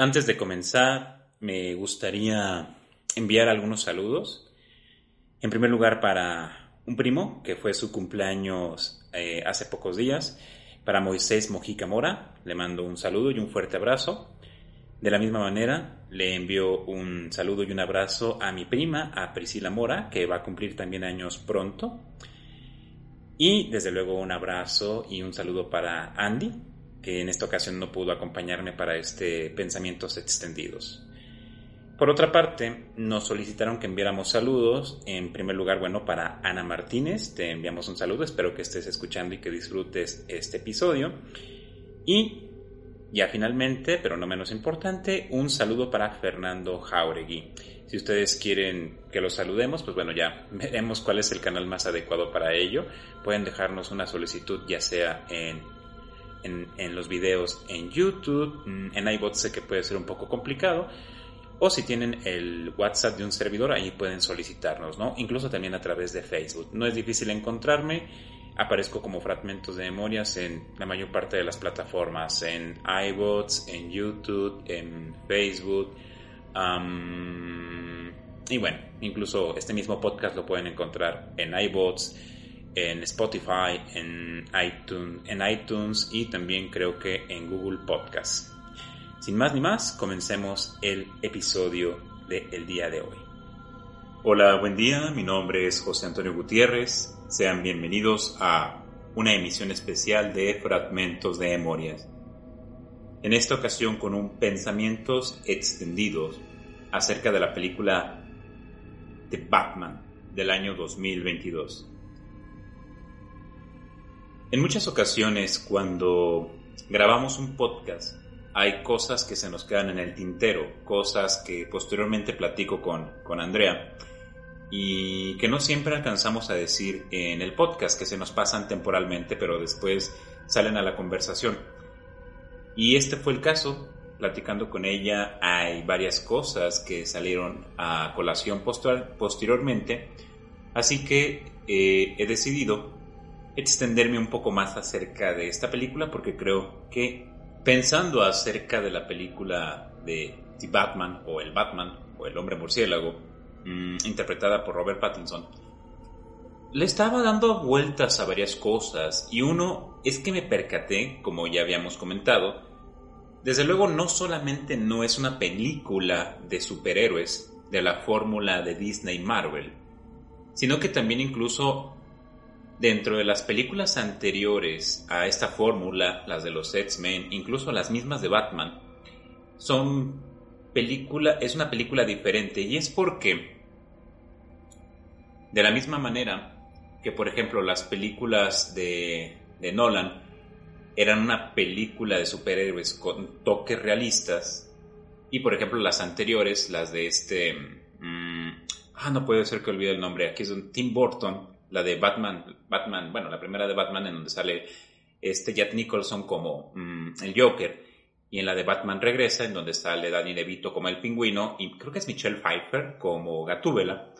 Antes de comenzar, me gustaría enviar algunos saludos. En primer lugar, para un primo, que fue su cumpleaños eh, hace pocos días, para Moisés Mojica Mora, le mando un saludo y un fuerte abrazo. De la misma manera, le envío un saludo y un abrazo a mi prima, a Priscila Mora, que va a cumplir también años pronto. Y desde luego un abrazo y un saludo para Andy, que en esta ocasión no pudo acompañarme para este Pensamientos Extendidos. Por otra parte, nos solicitaron que enviáramos saludos. En primer lugar, bueno, para Ana Martínez, te enviamos un saludo, espero que estés escuchando y que disfrutes este episodio. Y ya finalmente, pero no menos importante, un saludo para Fernando Jauregui. Si ustedes quieren que los saludemos, pues bueno, ya veremos cuál es el canal más adecuado para ello. Pueden dejarnos una solicitud ya sea en en, los videos en YouTube, mm, en iBot sé que puede ser un poco complicado, o si tienen el WhatsApp de un servidor, ahí pueden solicitarnos, ¿no? Incluso también a través de Facebook. No es difícil encontrarme, aparezco como fragmentos de memorias en la mayor parte de las plataformas, en iBots, en YouTube, en Facebook. y bueno, incluso este mismo podcast lo pueden encontrar en iBots, en Spotify, en iTunes, en iTunes y también creo que en Google Podcast. Sin más ni más, comencemos el episodio del día de hoy. Hola, buen día, mi nombre es José Antonio Gutiérrez. Sean bienvenidos a una emisión especial de Fragmentos de Memorias. En esta ocasión con un pensamientos extendidos acerca de la película The Batman del año 2022. En muchas ocasiones cuando grabamos un podcast hay cosas que se nos quedan en el tintero, cosas que posteriormente platico con, con Andrea y que no siempre alcanzamos a decir en el podcast, que se nos pasan temporalmente pero después salen a la conversación. Y este fue el caso, platicando con ella hay varias cosas que salieron a colación posteriormente, así que eh, he decidido extenderme un poco más acerca de esta película porque creo que pensando acerca de la película de The Batman o el Batman o el hombre murciélago mm, interpretada por Robert Pattinson le estaba dando vueltas a varias cosas. Y uno es que me percaté, como ya habíamos comentado, desde luego no solamente no es una película de superhéroes de la fórmula de Disney Marvel, sino que también incluso Dentro de las películas anteriores a esta fórmula, las de los X-Men, incluso las mismas de Batman, son película, es una película diferente. Y es porque de la misma manera que por ejemplo las películas de, de Nolan eran una película de superhéroes con toques realistas y por ejemplo las anteriores, las de este... Mm, ah, no puede ser que olvide el nombre, aquí es un Tim Burton, la de Batman, Batman, bueno, la primera de Batman en donde sale este Jack Nicholson como mm, el Joker y en la de Batman Regresa en donde sale Danny DeVito como el pingüino y creo que es Michelle Pfeiffer como Gatúbela.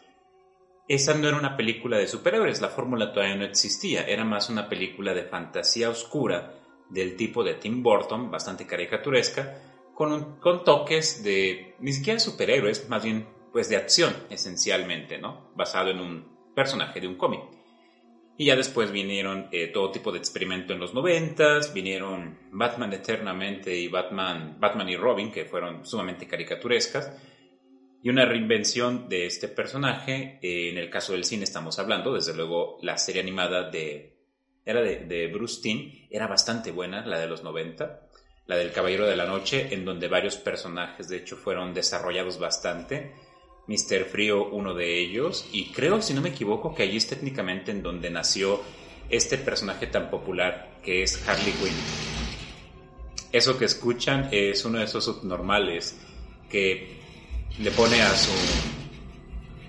Esa no era una película de superhéroes, la fórmula todavía no existía, era más una película de fantasía oscura del tipo de Tim Burton, bastante caricaturesca, con, con toques de ni siquiera superhéroes, más bien pues de acción esencialmente, ¿no? Basado en un personaje de un cómic. Y ya después vinieron eh, todo tipo de experimento en los noventas, vinieron Batman Eternamente y Batman, Batman y Robin, que fueron sumamente caricaturescas, y una reinvención de este personaje. Eh, en el caso del cine estamos hablando, desde luego, la serie animada de, era de, de Bruce Timm, era bastante buena, la de los 90, la del Caballero de la Noche, en donde varios personajes de hecho fueron desarrollados bastante Mr. Frío uno de ellos, y creo, si no me equivoco, que allí es técnicamente en donde nació este personaje tan popular que es Harley Quinn. Eso que escuchan es uno de esos subnormales que le pone a su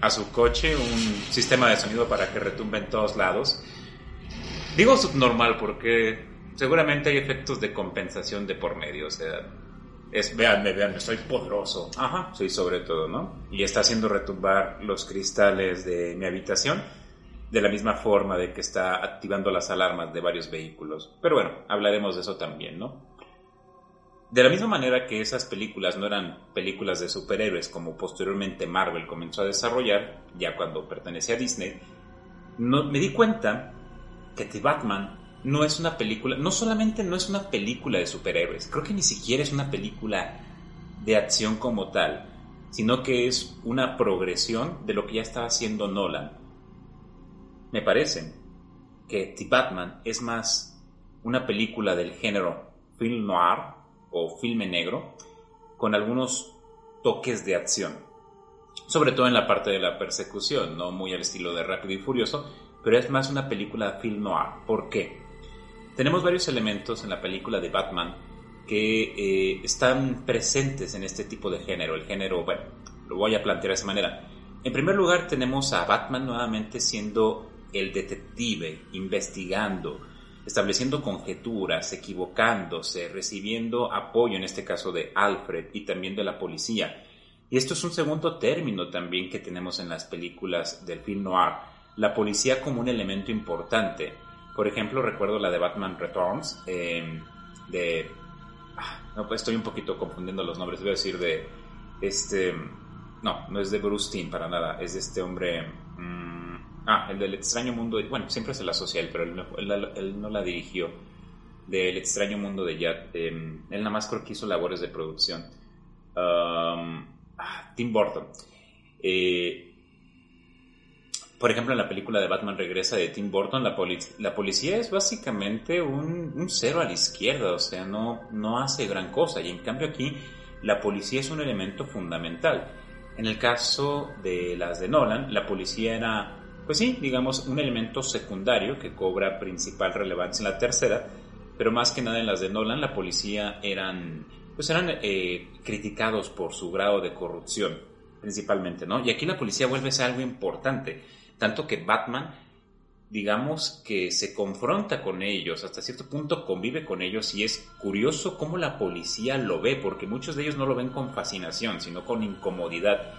a su coche un sistema de sonido para que retumbe en todos lados. Digo subnormal porque seguramente hay efectos de compensación de por medio, o sea, es, veanme, veanme, soy poderoso. Ajá, soy sobre todo, ¿no? Y está haciendo retumbar los cristales de mi habitación de la misma forma de que está activando las alarmas de varios vehículos. Pero bueno, hablaremos de eso también, ¿no? de la misma manera que esas películas no eran películas de superhéroes como posteriormente Marvel comenzó a desarrollar, ya cuando pertenecía a Disney, no, me di cuenta que The Batman no es una película, no solamente no es una película de superhéroes, creo que ni siquiera es una película de acción como tal, sino que es una progresión de lo que ya estaba haciendo Nolan. Me parece que The Batman es más una película del género film noir o filme negro con algunos toques de acción. Sobre todo en la parte de la persecución, no muy al estilo de Rápido y Furioso, pero es más una película film noir. ¿Por qué? Tenemos varios elementos en la película de Batman que eh, están presentes en este tipo de género. El género, bueno, lo voy a plantear de esa manera. En primer lugar, tenemos a Batman nuevamente siendo el detective, investigando, estableciendo conjeturas, equivocándose, recibiendo apoyo, en este caso de Alfred y también de la policía. Y esto es un segundo término también que tenemos en las películas del film noir, la policía como un elemento importante. Por ejemplo, recuerdo la de Batman Returns, em, de... Ah, no, pues estoy un poquito confundiendo los nombres, voy a decir de este... No, no es de Bruce Timm para nada, es de este hombre... Mm, ah, el del extraño mundo... bueno, siempre se la asocia él, pero él, no la dirigió. Del extraño mundo de Jack. Em, él nada más creo que hizo labores de producción. Um, ah, Tim Burton. Eh, por ejemplo, en la película de Batman Regresa de Tim Burton, la, la policía es básicamente un, cero a la izquierda, o sea, no, no hace gran cosa. Y en cambio aquí, la policía es un elemento fundamental. En el caso de las de Nolan, la policía era, pues sí, digamos, un elemento secundario que cobra principal relevancia en la tercera, pero más que nada en las de Nolan, la policía eran, pues eran eh, criticados por su grado de corrupción, principalmente, ¿no? Y aquí la policía vuelve a ser algo importante tanto que Batman, digamos que se confronta con ellos, hasta cierto punto convive con ellos y es curioso cómo la policía lo ve, porque muchos de ellos no lo ven con fascinación, sino con incomodidad.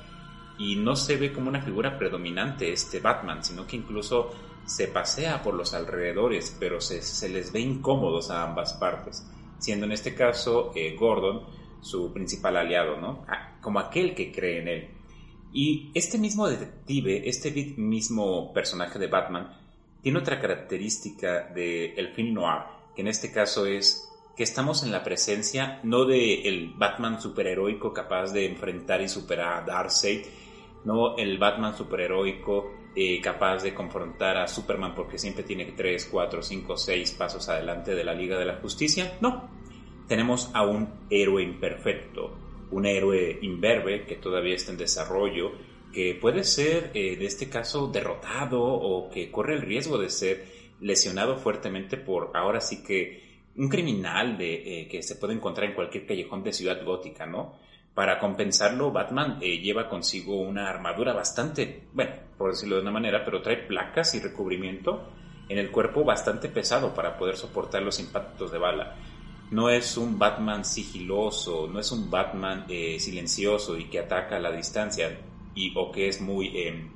Y no se ve como una figura predominante este Batman, sino que incluso se pasea por los alrededores, pero se, les ve incómodos a ambas partes, siendo en este caso eh, Gordon su principal aliado, ¿no? Como aquel que cree en él. Y este mismo detective, este mismo personaje de Batman, tiene otra característica del el film noir, que en este caso es que estamos en la presencia no de el Batman superheroico capaz de enfrentar y superar a Darkseid, no el Batman superheroico eh, capaz de confrontar a Superman porque siempre tiene 3, 4, 5, 6 pasos adelante de la Liga de la Justicia, no. Tenemos a un héroe imperfecto, un héroe imberbe que todavía está en desarrollo, que puede ser, en eh, este caso, derrotado o que corre el riesgo de ser lesionado fuertemente por ahora sí que un criminal de, eh, que se puede encontrar en cualquier callejón de ciudad gótica, ¿no? Para compensarlo, Batman eh, lleva consigo una armadura bastante, bueno, por decirlo de una manera, pero trae placas y recubrimiento en el cuerpo bastante pesado para poder soportar los impactos de bala no es un Batman sigiloso, no es un Batman eh, silencioso y que ataca a la distancia y, o que es muy... Em,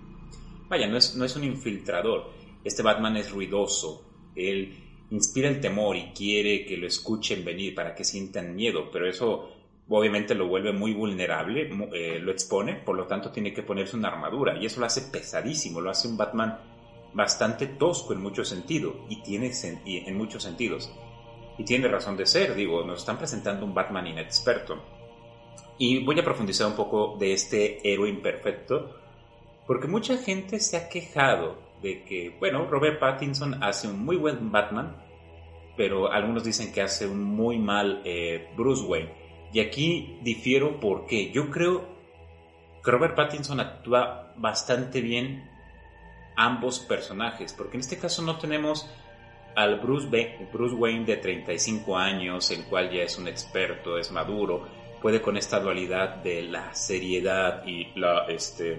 vaya, no es, no es un infiltrador. Este Batman es ruidoso, él inspira el temor y quiere que lo escuchen venir para que sientan miedo, pero eso obviamente lo vuelve muy vulnerable, eh, lo expone, por lo tanto tiene que ponerse una armadura y eso lo hace pesadísimo, lo hace un Batman bastante tosco en muchos sentidos y tiene en muchos sentidos. Y tiene razón de ser, digo, nos están presentando un Batman inexperto. Y voy a profundizar un poco de este héroe imperfecto, porque mucha gente se ha quejado de que, bueno, Robert Pattinson hace un muy buen Batman, pero algunos dicen que hace un muy mal eh, Bruce Wayne. Y aquí difiero porque yo creo que Robert Pattinson actúa bastante bien ambos personajes, porque en este caso no tenemos al Bruce, Wayne de 35 años, el cual ya es un experto, es maduro, puede con esta dualidad de la seriedad y la, este,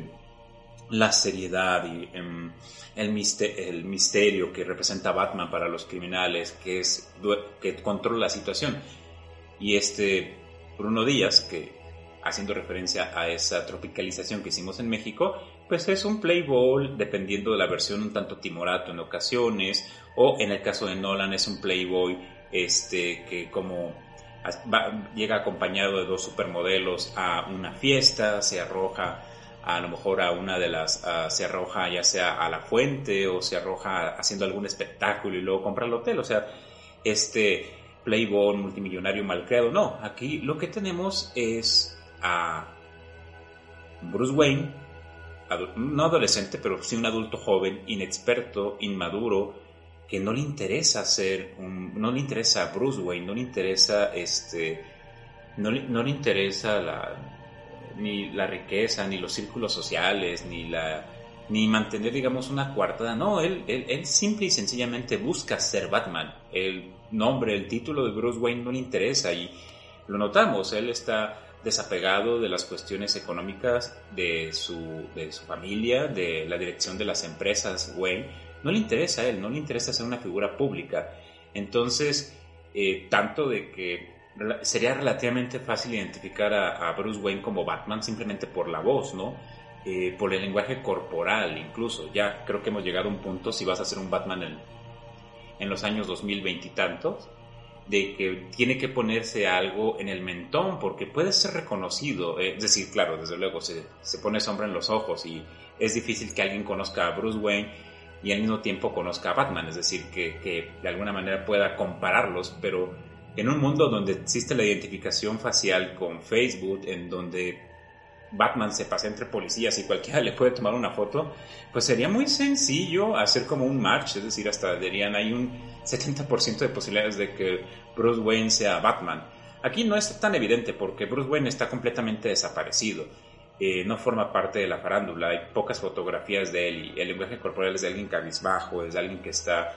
la seriedad y em, el, misterio, que representa Batman para los criminales, que, es, que controla la situación. Y este Bruno Díaz, que haciendo referencia a esa tropicalización que hicimos en México, pues es un playboy dependiendo de la versión un tanto timorato en ocasiones o en el caso de Nolan es un playboy este que como llega acompañado de dos supermodelos a una fiesta, se arroja a lo mejor a una de las, se arroja ya sea a la fuente o se arroja haciendo algún espectáculo y luego compra el hotel. O sea, este playboy multimillonario malcriado. No, aquí lo que tenemos es a Bruce Wayne, no adolescente, pero sí un adulto joven, inexperto, inmaduro, que no le interesa ser un, no le interesa a Bruce Wayne, no le interesa este, no no le interesa la, ni la riqueza, ni los círculos sociales, ni la ni mantener, digamos, una cuartada. No, él, él, él, simple y sencillamente busca ser Batman. El nombre, el título de Bruce Wayne no le interesa y lo notamos. Él está desapegado de las cuestiones económicas de su, de su familia, de la dirección de las empresas Wayne. No le interesa a él, no le interesa ser una figura pública. Entonces, eh, tanto de que sería relativamente fácil identificar a, Bruce Wayne como Batman simplemente por la voz, ¿no? Eh, por el lenguaje corporal incluso. Ya creo que hemos llegado a un punto, si vas a ser un Batman en, en los años 2020 y tantos, de que tiene que ponerse algo en el mentón porque puede ser reconocido. Eh, es decir, claro, desde luego se, se pone sombra en los ojos y es difícil que alguien conozca a Bruce Wayne y al mismo tiempo conozca a Batman, es decir, que, que de alguna manera pueda compararlos, pero en un mundo donde existe la identificación facial con Facebook, en donde Batman se pasa entre policías y cualquiera le puede tomar una foto, pues sería muy sencillo hacer como un match, es decir, hasta dirían hay un 70% de posibilidades de que Bruce Wayne sea Batman. Aquí no es tan evidente porque Bruce Wayne está completamente desaparecido. Eh, no forma parte de la farándula, hay pocas fotografías de él y el lenguaje corporal es de alguien cabizbajo, es de alguien que está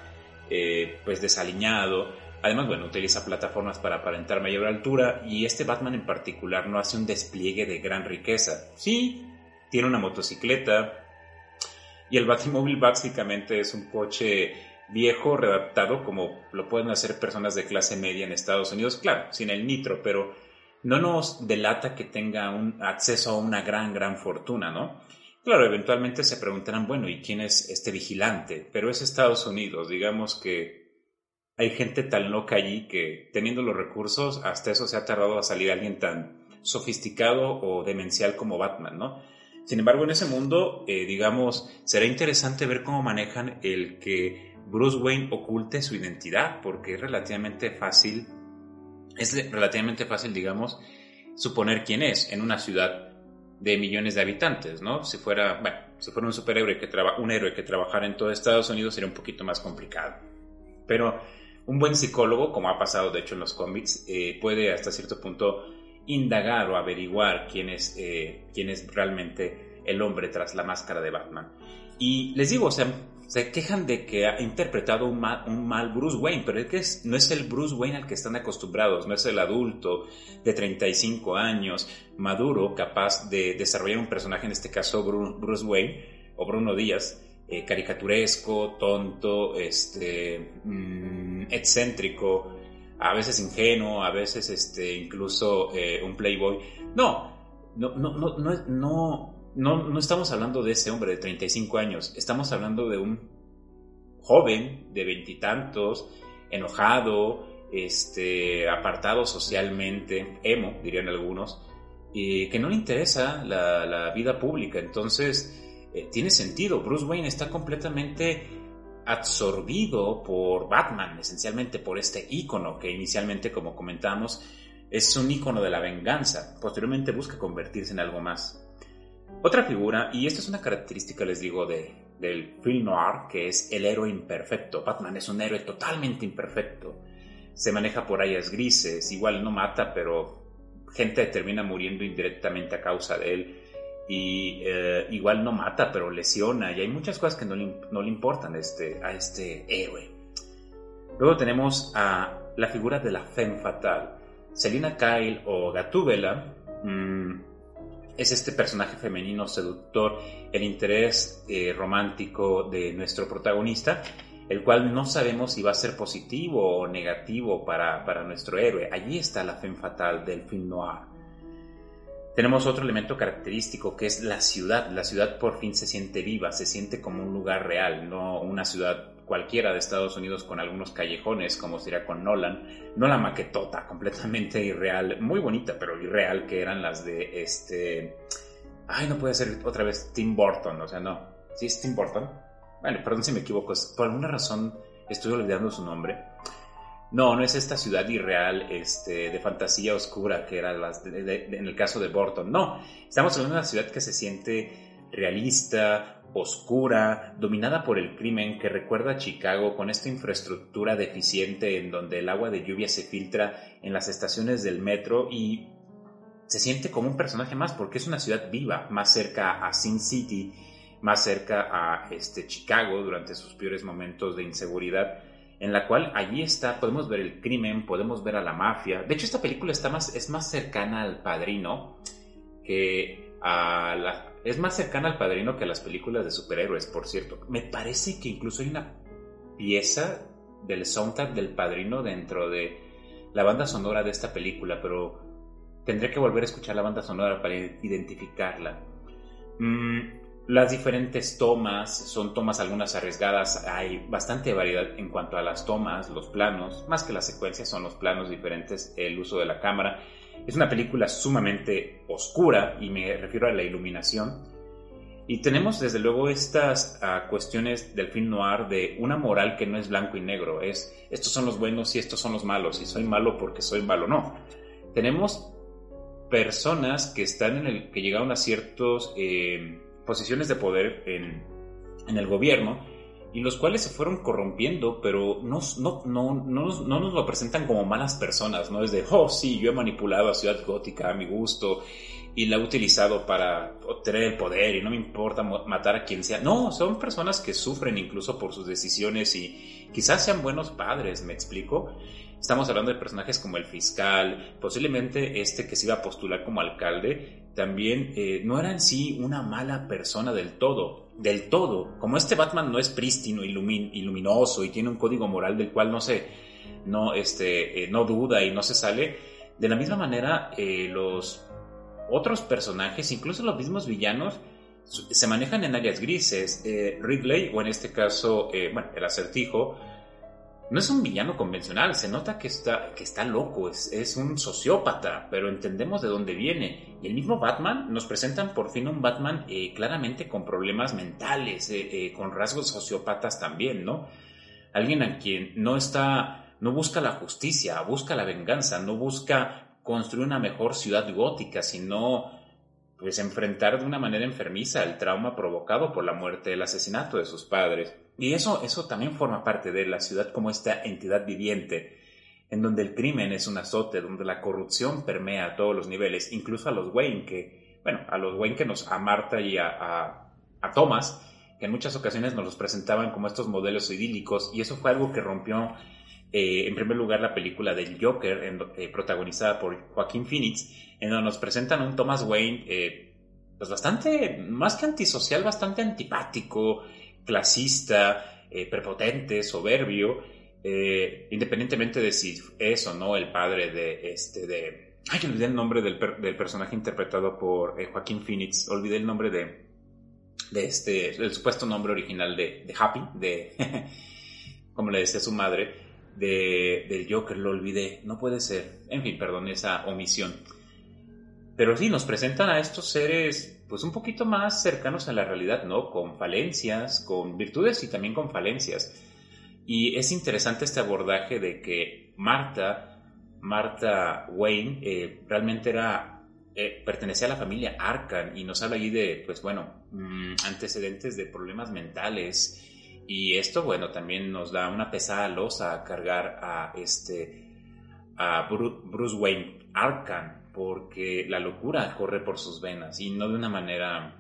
eh, pues desaliñado. Además, bueno, utiliza plataformas para aparentar mayor altura y este Batman en particular no hace un despliegue de gran riqueza. Sí, tiene una motocicleta y el Batimóvil básicamente es un coche viejo redactado como lo pueden hacer personas de clase media en Estados Unidos, claro, sin el nitro, pero no nos delata que tenga un acceso a una gran, gran fortuna, ¿no? Claro, eventualmente se preguntarán, bueno, ¿y quién es este vigilante? Pero es Estados Unidos, digamos que hay gente tan loca allí que teniendo los recursos, hasta eso se ha tardado a salir alguien tan sofisticado o demencial como Batman, ¿no? Sin embargo, en ese mundo, eh, digamos, será interesante ver cómo manejan el que Bruce Wayne oculte su identidad, porque es relativamente fácil, es relativamente fácil, digamos, suponer quién es en una ciudad de millones de habitantes, ¿no? Si fuera, bueno, si fuera un superhéroe que trabaja, un héroe que trabajara en todo Estados Unidos sería un poquito más complicado. Pero un buen psicólogo, como ha pasado de hecho en los cómics, eh, puede hasta cierto punto indagar o averiguar quién es, eh, quién es realmente el hombre tras la máscara de Batman. Y les digo, o sea, se quejan de que ha interpretado un mal, un mal Bruce Wayne, pero es que no es el Bruce Wayne al que están acostumbrados, no es el adulto de 35 años, maduro, capaz de desarrollar un personaje, en este caso Bruce Wayne o Bruno Díaz, eh, caricaturesco, tonto, este, mm, excéntrico, a veces ingenuo, a veces este, incluso eh, un playboy. No, no, no, no, no, no, no estamos hablando de ese hombre de 35 años, estamos hablando de un joven de veintitantos, enojado, este, apartado socialmente, emo, dirían algunos, y que no le interesa la, vida pública. Entonces, eh, tiene sentido. Bruce Wayne está completamente absorbido por Batman, esencialmente por este icono que inicialmente, como comentamos, es un icono de la venganza. Posteriormente busca convertirse en algo más. Otra figura, y esta es una característica, les digo, de, del film noir, que es el héroe imperfecto. Batman es un héroe totalmente imperfecto. Se maneja por áreas grises, igual no mata, pero gente termina muriendo indirectamente a causa de él y eh, igual no mata, pero lesiona, y hay muchas cosas que no le, importan a este, a este héroe. Luego tenemos a la figura de la femme fatal. Selina Kyle o Gatúbela mm, es este personaje femenino seductor, el interés eh, romántico de nuestro protagonista, el cual no sabemos si va a ser positivo o negativo para, para nuestro héroe. Allí está la femme fatal del film noir. Tenemos otro elemento característico que es la ciudad. La ciudad por fin se siente viva, se siente como un lugar real, no una ciudad cualquiera de Estados Unidos con algunos callejones, como sería con Nolan, no la maquetota completamente irreal, muy bonita, pero irreal, que eran las de este... Ay, no puede ser otra vez Tim Burton, o sea, no. ¿Sí es Tim Burton? Bueno, perdón si me equivoco, por alguna razón estoy olvidando su nombre. No, no es esta ciudad irreal este, de fantasía oscura que era las en el caso de Burton. No, estamos hablando de una ciudad que se siente realista, oscura, dominada por el crimen que recuerda a Chicago con esta infraestructura deficiente en donde el agua de lluvia se filtra en las estaciones del metro y se siente como un personaje más porque es una ciudad viva, más cerca a Sin City, más cerca a este, Chicago durante sus peores momentos de inseguridad, en la cual allí está, podemos ver el crimen, podemos ver a la mafia. De hecho, esta película está más, es más cercana al padrino que es más cercana al padrino que a las películas de superhéroes, por cierto. Me parece que incluso hay una pieza del soundtrack del padrino dentro de la banda sonora de esta película, pero tendré que volver a escuchar la banda sonora para identificarla. Mm, las diferentes tomas son tomas algunas arriesgadas, hay bastante variedad en cuanto a las tomas, los planos, más que las secuencias son los planos diferentes, el uso de la cámara es una película sumamente oscura y me refiero a la iluminación. Y tenemos desde luego estas ah, cuestiones del film noir de una moral que no es blanco y negro, es estos son los buenos y estos son los malos y soy malo porque soy malo, no. Tenemos personas que están en el que llegaron a ciertas eh, posiciones de poder en, en el gobierno y los cuales se fueron corrompiendo, pero no, no, no, no, no nos lo presentan como malas personas, ¿no? Es de, oh, sí, yo he manipulado a Ciudad Gótica a mi gusto y la he utilizado para obtener el poder y no me importa matar a quien sea. No, son personas que sufren incluso por sus decisiones y quizás sean buenos padres, ¿me explico? Estamos hablando de personajes como el fiscal, posiblemente este que se iba a postular como alcalde, también eh, no era en sí una mala persona del todo del todo. Como este Batman no es prístino, ilumin, luminoso y tiene un código moral del cual no se, no, este, eh, no duda y no se sale, de la misma manera eh, los otros personajes, incluso los mismos villanos, se manejan en áreas grises. Eh, Ridley, o en este caso, bueno, el acertijo, no es un villano convencional, se nota que está, que está loco, es, es, un sociópata, pero entendemos de dónde viene. Y el mismo Batman, nos presentan por fin un Batman eh, claramente con problemas mentales, eh, eh, con rasgos sociópatas también, ¿no? Alguien a quien no está, no busca la justicia, busca la venganza, no busca construir una mejor ciudad gótica, sino pues enfrentar de una manera enfermiza el trauma provocado por la muerte, el asesinato de sus padres. Y eso, eso también forma parte de la ciudad como esta entidad viviente, en donde el crimen es un azote, donde la corrupción permea a todos los niveles, incluso a los Wayne, que, bueno, a los Wayne que nos, a Marta y a, a, Thomas, que en muchas ocasiones nos los presentaban como estos modelos idílicos, y eso fue algo que rompió, eh, en primer lugar, la película del Joker, eh, protagonizada por Joaquín Phoenix, en donde nos presentan un Thomas Wayne, eh, pues bastante, más que antisocial, bastante antipático, clasista, eh, prepotente, soberbio, eh, independientemente de si es o no el padre de este, de... Ay, olvidé el nombre del, personaje interpretado por Joaquín Phoenix, olvidé el nombre de, de este, el supuesto nombre original de, de Happy, de, como le decía su madre, de, del Joker, lo olvidé, no puede ser, en fin, perdón esa omisión. Pero sí, nos presentan a estos seres pues un poquito más cercanos a la realidad, ¿no? Con falencias, con virtudes y también con falencias. Y es interesante este abordaje de que Marta, Marta Wayne, eh, realmente era, eh, pertenecía a la familia Arcan y nos habla allí de, pues bueno, mm, antecedentes de problemas mentales. Y esto, bueno, también nos da una pesada losa a cargar a este, a Bruce Wayne Arcan, porque la locura corre por sus venas y no de una manera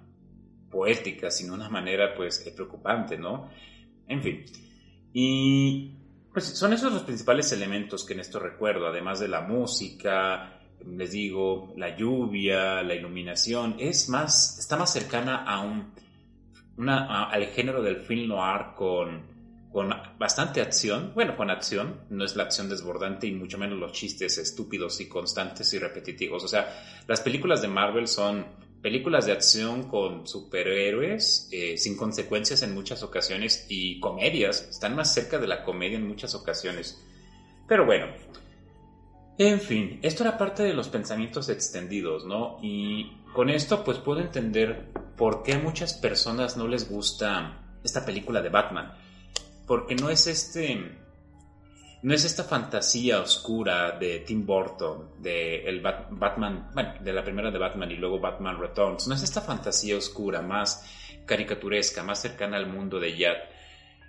poética, sino de una manera pues preocupante, ¿no? En fin. Y pues son esos los principales elementos que en esto recuerdo, además de la música, les digo, la lluvia, la iluminación, es más, está más cercana a un, al género del film noir con con bastante acción, bueno, con acción, no es la acción desbordante y mucho menos los chistes estúpidos y constantes y repetitivos. O sea, las películas de Marvel son películas de acción con superhéroes eh, sin consecuencias en muchas ocasiones y comedias, están más cerca de la comedia en muchas ocasiones. Pero bueno, en fin, esto era parte de los pensamientos extendidos, ¿no? Y con esto pues puedo entender por qué a muchas personas no les gusta esta película de Batman. Porque no es este no es esta fantasía oscura de Tim Burton, de el Batman, bueno, de la primera de Batman y luego Batman Returns, no es esta fantasía oscura más caricaturesca, más cercana al mundo de Yad.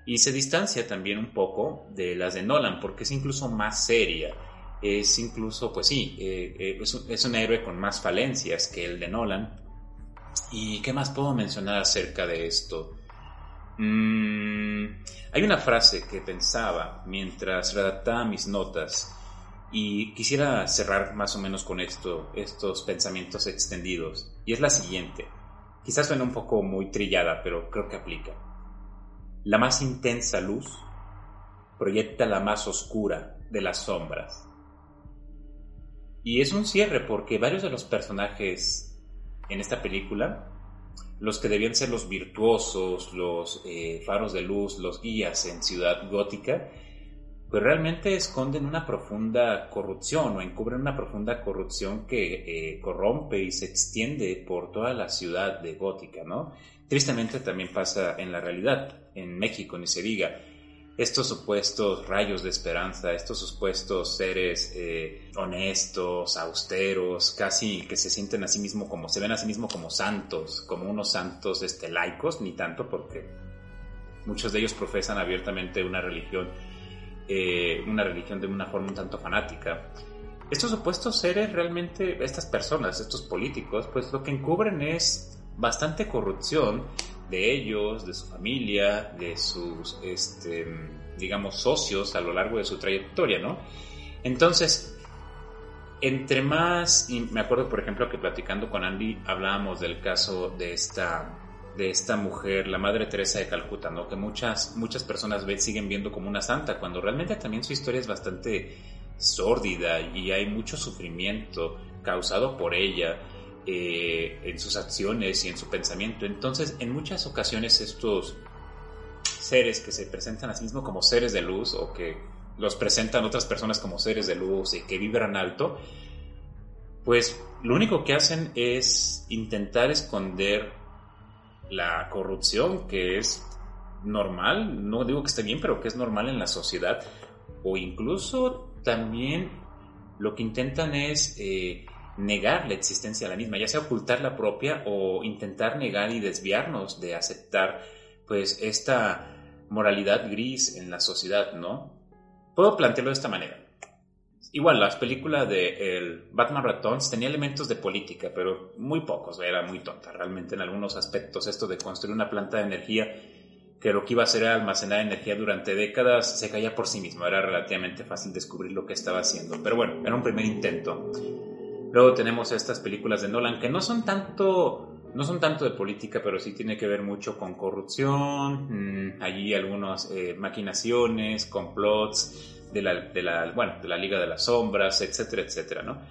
Y se distancia también un poco de las de Nolan, porque es incluso más seria. Es incluso, pues sí, eh, eh, es, un, es un héroe con más falencias que el de Nolan. ¿Y qué más puedo mencionar acerca de esto? Mm, hay una frase que pensaba mientras redactaba mis notas y quisiera cerrar más o menos con esto, estos pensamientos extendidos. Y es la siguiente. Quizás suena un poco muy trillada, pero creo que aplica. La más intensa luz proyecta la más oscura de las sombras. Y es un cierre porque varios de los personajes en esta película los que debían ser los virtuosos, los eh, faros de luz, los guías en Ciudad Gótica, pues realmente esconden una profunda corrupción o encubren una profunda corrupción que eh, corrompe y se extiende por toda la ciudad de Gótica, ¿no? Tristemente también pasa en la realidad, en México, ni se diga estos supuestos rayos de esperanza, estos supuestos seres eh, honestos, austeros, casi que se sienten a sí mismos como, se ven a sí mismos como santos, como unos santos este, laicos, ni tanto porque muchos de ellos profesan abiertamente una religión, eh, una religión de una forma un tanto fanática. Estos supuestos seres realmente, estas personas, estos políticos, pues lo que encubren es bastante corrupción de ellos, de su familia, de sus, este, digamos, socios a lo largo de su trayectoria, ¿no? Entonces, entre más, y me acuerdo, por ejemplo, que platicando con Andy hablábamos del caso de esta, de esta mujer, la Madre Teresa de Calcuta, ¿no? Que muchas, muchas personas siguen viendo como una santa, cuando realmente también su historia es bastante sórdida y hay mucho sufrimiento causado por ella eh, en sus acciones y en su pensamiento. Entonces, en muchas ocasiones estos seres que se presentan a sí mismos como seres de luz o que los presentan otras personas como seres de luz y que vibran alto, pues lo único que hacen es intentar esconder la corrupción que es normal, no digo que esté bien, pero que es normal en la sociedad, o incluso también lo que intentan es eh, negar la existencia de la misma, ya sea ocultar la propia o intentar negar y desviarnos de aceptar pues esta moralidad gris en la sociedad, ¿no? Puedo plantearlo de esta manera. Igual, las películas de el Batman Returns tenía elementos de política, pero muy pocos, era muy tonta realmente en algunos aspectos. Esto de construir una planta de energía que lo que iba a hacer era almacenar energía durante décadas, se caía por sí mismo. Era relativamente fácil descubrir lo que estaba haciendo. Pero bueno, era un primer intento. Luego tenemos estas películas de Nolan que no son tanto, no son tanto de política, pero sí tiene que ver mucho con corrupción, mm, allí algunas eh, maquinaciones, complots de la, de la, bueno, de la Liga de las Sombras, etcétera, etcétera, ¿no?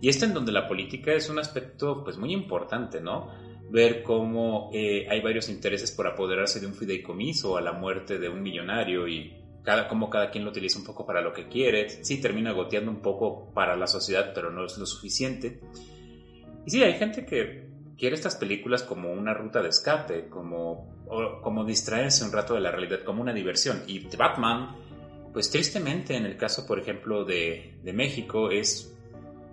Y este en donde la política es un aspecto pues muy importante, ¿no? Ver cómo eh, hay varios intereses por apoderarse de un fideicomiso a la muerte de un millonario y cada, como cada quien lo utiliza un poco para lo que quiere. Sí, termina goteando un poco para la sociedad, pero no es lo suficiente. Y sí, hay gente que quiere estas películas como una ruta de escape, como, como distraerse un rato de la realidad, como una diversión. Y Batman, pues tristemente en el caso, por ejemplo, de, de México, es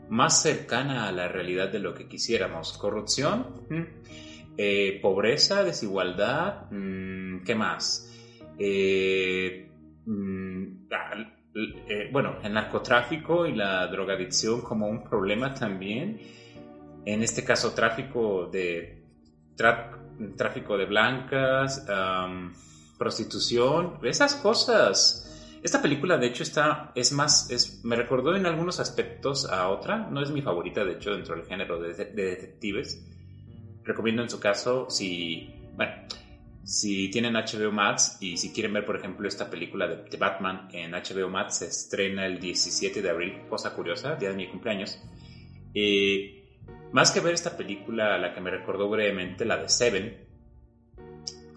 más cercana a la realidad de lo que quisiéramos. Corrupción, eh, pobreza, desigualdad, mm, ¿qué más? Eh, Mm, eh, bueno, el narcotráfico y la drogadicción como un problema también. En este caso, tráfico de, tráfico de blancas, prostitución, esas cosas. Esta película, de hecho, está, es más, es, me recordó en algunos aspectos a otra. No es mi favorita, de hecho, dentro del género de, de detectives. Recomiendo en su caso, si, bueno, si tienen HBO Max y si quieren ver, por ejemplo, esta película de, Batman en HBO Max, se estrena el 17 de abril, cosa curiosa, día de mi cumpleaños. Eh, Más que ver esta película, la que me recordó brevemente, la de Seven,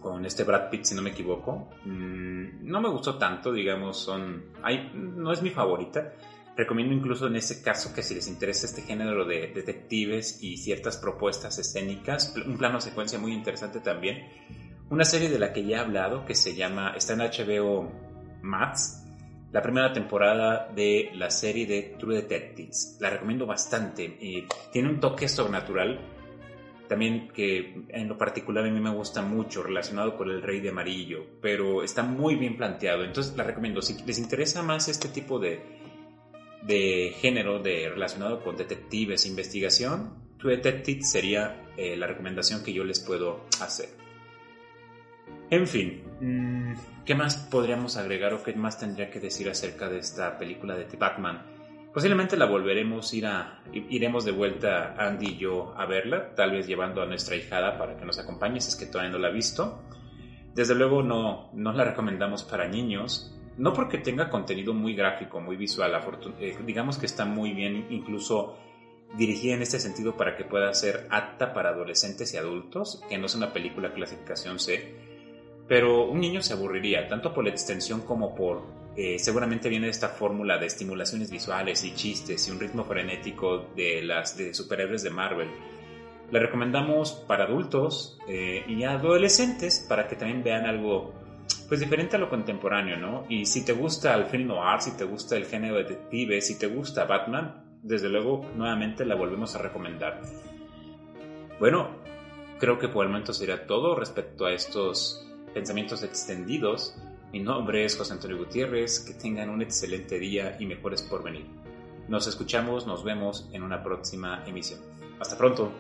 con este Brad Pitt, si no me equivoco, mm, no me gustó tanto, digamos, son, hay, no es mi favorita. Recomiendo incluso en ese caso que si les interesa este género de detectives y ciertas propuestas escénicas, un plano secuencia muy interesante también, una serie de la que ya he hablado que se llama, está en HBO Max, la primera temporada de la serie de True Detectives. La recomiendo bastante. y tiene un toque sobrenatural, también que en lo particular a mí me gusta mucho, relacionado con el Rey de Amarillo, pero está muy bien planteado. Entonces la recomiendo. Si les interesa más este tipo de, de género de, relacionado con detectives, investigación, True Detectives sería eh, la recomendación que yo les puedo hacer. En fin, mm, ¿qué más podríamos agregar o qué más tendría que decir acerca de esta película de The Batman? Posiblemente la volveremos ir a, iremos de vuelta Andy y yo a verla, tal vez llevando a nuestra hijada para que nos acompañe si es que todavía no la ha visto. Desde luego no, no la recomendamos para niños, no porque tenga contenido muy gráfico, muy visual, eh, digamos que está muy bien incluso dirigida en este sentido para que pueda ser apta para adolescentes y adultos, que no es una película clasificación C, pero un niño se aburriría, tanto por la extensión como por... Eh, seguramente viene esta fórmula de estimulaciones visuales y chistes y un ritmo frenético de las de superhéroes de Marvel. La recomendamos para adultos eh, y adolescentes para que también vean algo pues diferente a lo contemporáneo, ¿no? Y si te gusta el film noir, si te gusta el género detective, si te gusta Batman, desde luego nuevamente la volvemos a recomendar. Bueno, creo que por el momento sería todo respecto a estos pensamientos extendidos. Mi nombre es José Antonio Gutiérrez, que tengan un excelente día y mejores por venir. Nos escuchamos, nos vemos en una próxima emisión. Hasta pronto.